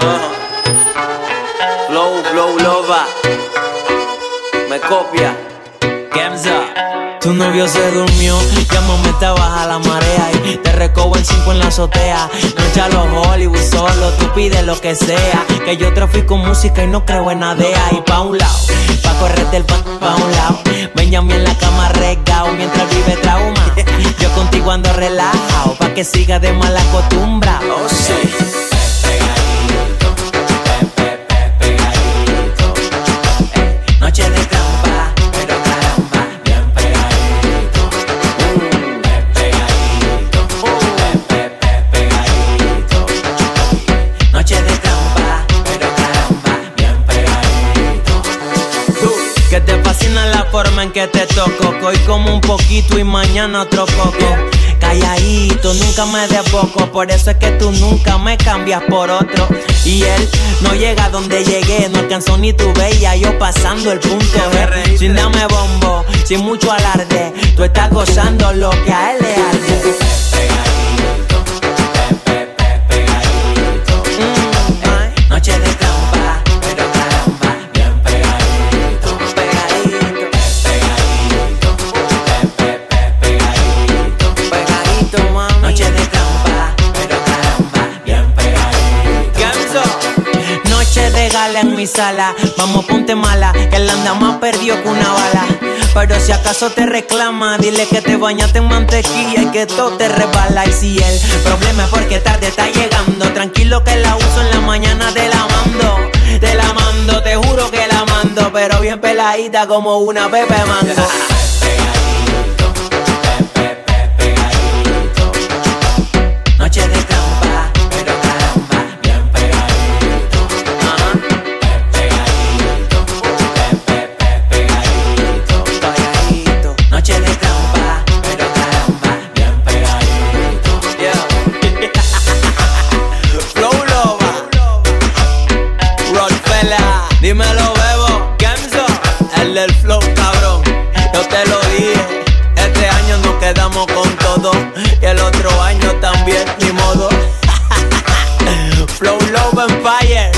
Uh. Flow, lova. Me copia. Gemza. Tu novio se durmió, llámame, te baja la marea y te recobo en cinco en la azotea. No los Hollywood solo, tú pides lo que sea. Que yo trafico música y no creo en nadea. Y pa' un lado, pa' correr del pan pa' un lado. Benjamin en la cama regao mientras vive trauma. Yo contigo ando relajado, pa' que siga de mala costumbre. Que te toco. Que hoy como un poquito y mañana otro poco. Calladito, nunca me de poco. Por eso es que tú nunca me cambias por otro. Y él no llega donde llegué. No alcanzó ni tu bella. Yo pasando el punto. Sin dame bombo, sin mucho alarde. Tú estás gozando lo que a él le arde. Noche de gala en mi sala, vamos ponte mala, que él anda más perdido que una bala. Pero si acaso te reclama, dile que te bañaste en mantequilla y que todo te resbala. Y si el problema es porque tarde está llegando, tranquilo que la uso en la mañana te la mando. Te la mando, te juro que la mando, pero bien peladita como una pepe mango. me lo bebo. Kenzo, el del flow, cabrón. Yo te lo dije. Este año nos quedamos con todo. Y el otro año también, ni modo. flow Love and Fire.